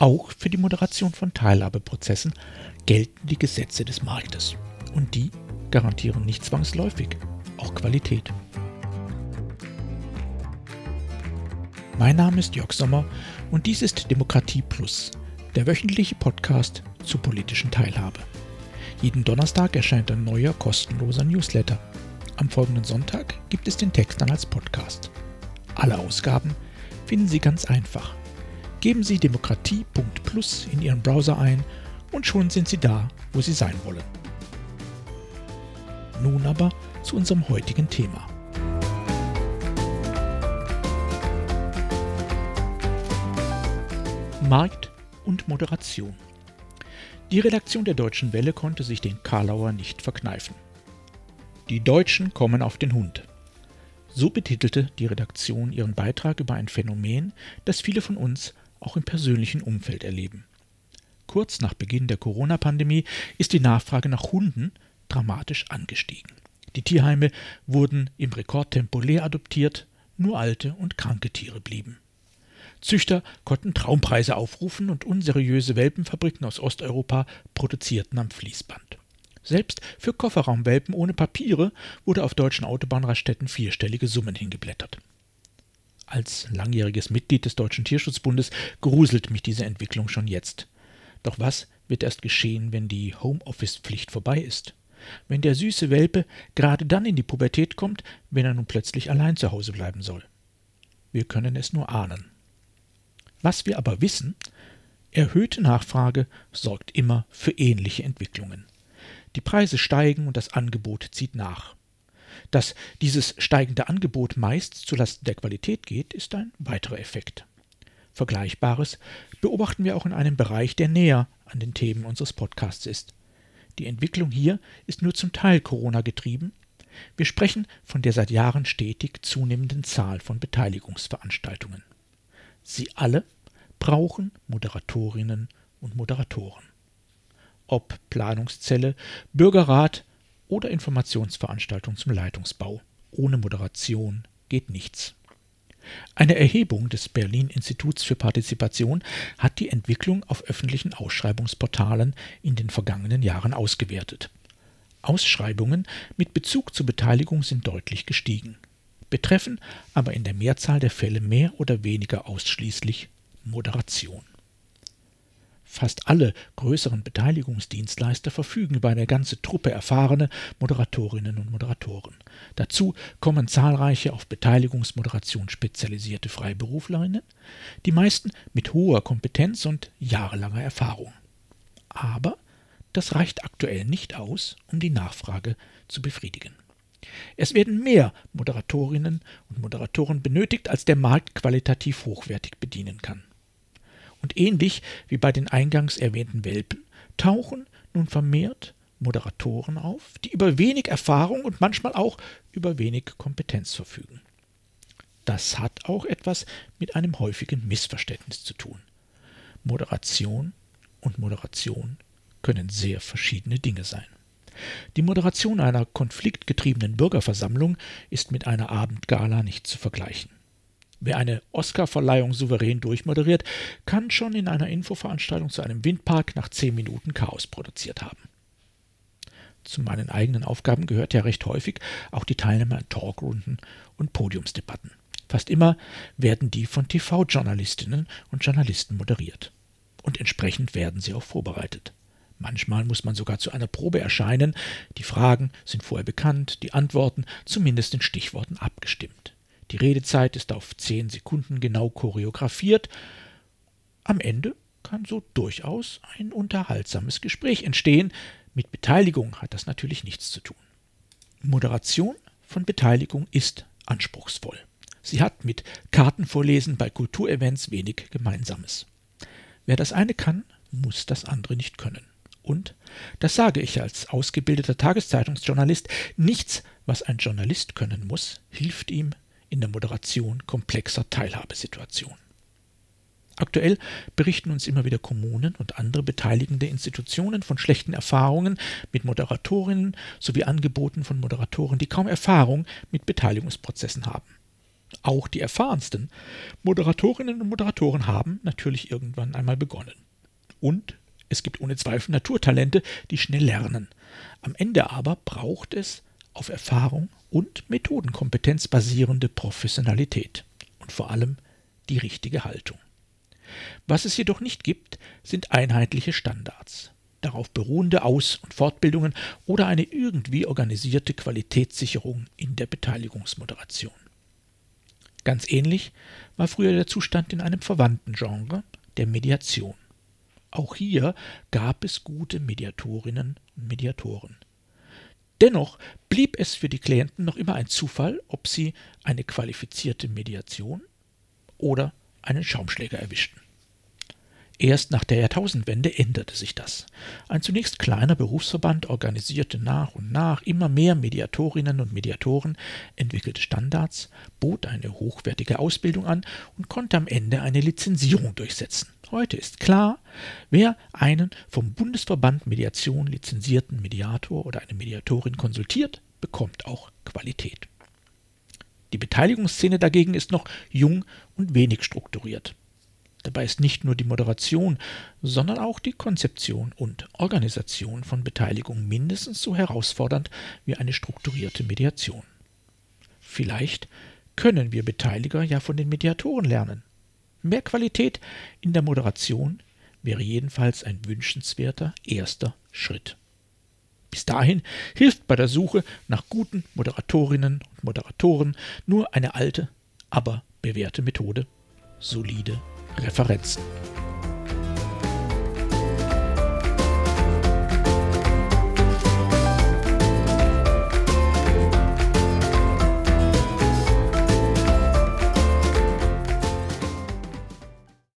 Auch für die Moderation von Teilhabeprozessen gelten die Gesetze des Marktes. Und die garantieren nicht zwangsläufig auch Qualität. Mein Name ist Jörg Sommer und dies ist Demokratie Plus, der wöchentliche Podcast zur politischen Teilhabe. Jeden Donnerstag erscheint ein neuer kostenloser Newsletter. Am folgenden Sonntag gibt es den Text dann als Podcast. Alle Ausgaben finden Sie ganz einfach. Geben Sie demokratie.plus in Ihren Browser ein und schon sind Sie da, wo Sie sein wollen. Nun aber zu unserem heutigen Thema. Markt und Moderation. Die Redaktion der Deutschen Welle konnte sich den Karlauer nicht verkneifen. Die Deutschen kommen auf den Hund. So betitelte die Redaktion ihren Beitrag über ein Phänomen, das viele von uns auch im persönlichen Umfeld erleben. Kurz nach Beginn der Corona-Pandemie ist die Nachfrage nach Hunden dramatisch angestiegen. Die Tierheime wurden im Rekordtempo leer adoptiert, nur alte und kranke Tiere blieben. Züchter konnten Traumpreise aufrufen und unseriöse Welpenfabriken aus Osteuropa produzierten am Fließband. Selbst für Kofferraumwelpen ohne Papiere wurde auf deutschen Autobahnraststätten vierstellige Summen hingeblättert. Als langjähriges Mitglied des Deutschen Tierschutzbundes gruselt mich diese Entwicklung schon jetzt. Doch was wird erst geschehen, wenn die Homeoffice-Pflicht vorbei ist? Wenn der süße Welpe gerade dann in die Pubertät kommt, wenn er nun plötzlich allein zu Hause bleiben soll? Wir können es nur ahnen. Was wir aber wissen, erhöhte Nachfrage sorgt immer für ähnliche Entwicklungen. Die Preise steigen und das Angebot zieht nach. Dass dieses steigende Angebot meist zulasten der Qualität geht, ist ein weiterer Effekt. Vergleichbares beobachten wir auch in einem Bereich, der näher an den Themen unseres Podcasts ist. Die Entwicklung hier ist nur zum Teil Corona getrieben. Wir sprechen von der seit Jahren stetig zunehmenden Zahl von Beteiligungsveranstaltungen. Sie alle brauchen Moderatorinnen und Moderatoren. Ob Planungszelle, Bürgerrat oder Informationsveranstaltung zum Leitungsbau. Ohne Moderation geht nichts. Eine Erhebung des Berlin Instituts für Partizipation hat die Entwicklung auf öffentlichen Ausschreibungsportalen in den vergangenen Jahren ausgewertet. Ausschreibungen mit Bezug zur Beteiligung sind deutlich gestiegen betreffen aber in der Mehrzahl der Fälle mehr oder weniger ausschließlich Moderation. Fast alle größeren Beteiligungsdienstleister verfügen über eine ganze Truppe erfahrener Moderatorinnen und Moderatoren. Dazu kommen zahlreiche auf Beteiligungsmoderation spezialisierte Freiberuflerinnen, die meisten mit hoher Kompetenz und jahrelanger Erfahrung. Aber das reicht aktuell nicht aus, um die Nachfrage zu befriedigen. Es werden mehr Moderatorinnen und Moderatoren benötigt, als der Markt qualitativ hochwertig bedienen kann. Und ähnlich wie bei den eingangs erwähnten Welpen tauchen nun vermehrt Moderatoren auf, die über wenig Erfahrung und manchmal auch über wenig Kompetenz verfügen. Das hat auch etwas mit einem häufigen Missverständnis zu tun. Moderation und Moderation können sehr verschiedene Dinge sein. Die Moderation einer konfliktgetriebenen Bürgerversammlung ist mit einer Abendgala nicht zu vergleichen. Wer eine Oscarverleihung souverän durchmoderiert, kann schon in einer Infoveranstaltung zu einem Windpark nach zehn Minuten Chaos produziert haben. Zu meinen eigenen Aufgaben gehört ja recht häufig auch die Teilnahme an Talkrunden und Podiumsdebatten. Fast immer werden die von TV-Journalistinnen und Journalisten moderiert. Und entsprechend werden sie auch vorbereitet. Manchmal muss man sogar zu einer Probe erscheinen. Die Fragen sind vorher bekannt, die Antworten zumindest in Stichworten abgestimmt. Die Redezeit ist auf zehn Sekunden genau choreografiert. Am Ende kann so durchaus ein unterhaltsames Gespräch entstehen. Mit Beteiligung hat das natürlich nichts zu tun. Moderation von Beteiligung ist anspruchsvoll. Sie hat mit Kartenvorlesen bei Kulturevents wenig Gemeinsames. Wer das eine kann, muss das andere nicht können. Und, das sage ich als ausgebildeter Tageszeitungsjournalist, nichts, was ein Journalist können muss, hilft ihm in der Moderation komplexer Teilhabesituationen. Aktuell berichten uns immer wieder Kommunen und andere beteiligende Institutionen von schlechten Erfahrungen mit Moderatorinnen sowie Angeboten von Moderatoren, die kaum Erfahrung mit Beteiligungsprozessen haben. Auch die erfahrensten Moderatorinnen und Moderatoren haben natürlich irgendwann einmal begonnen. Und es gibt ohne Zweifel Naturtalente, die schnell lernen. Am Ende aber braucht es auf Erfahrung und Methodenkompetenz basierende Professionalität und vor allem die richtige Haltung. Was es jedoch nicht gibt, sind einheitliche Standards, darauf beruhende Aus- und Fortbildungen oder eine irgendwie organisierte Qualitätssicherung in der Beteiligungsmoderation. Ganz ähnlich war früher der Zustand in einem verwandten Genre, der Mediation. Auch hier gab es gute Mediatorinnen und Mediatoren. Dennoch blieb es für die Klienten noch immer ein Zufall, ob sie eine qualifizierte Mediation oder einen Schaumschläger erwischten. Erst nach der Jahrtausendwende änderte sich das. Ein zunächst kleiner Berufsverband organisierte nach und nach immer mehr Mediatorinnen und Mediatoren, entwickelte Standards, bot eine hochwertige Ausbildung an und konnte am Ende eine Lizenzierung durchsetzen. Heute ist klar, wer einen vom Bundesverband Mediation lizenzierten Mediator oder eine Mediatorin konsultiert, bekommt auch Qualität. Die Beteiligungsszene dagegen ist noch jung und wenig strukturiert. Dabei ist nicht nur die Moderation, sondern auch die Konzeption und Organisation von Beteiligung mindestens so herausfordernd wie eine strukturierte Mediation. Vielleicht können wir Beteiliger ja von den Mediatoren lernen. Mehr Qualität in der Moderation wäre jedenfalls ein wünschenswerter erster Schritt. Bis dahin hilft bei der Suche nach guten Moderatorinnen und Moderatoren nur eine alte, aber bewährte Methode solide Referenzen.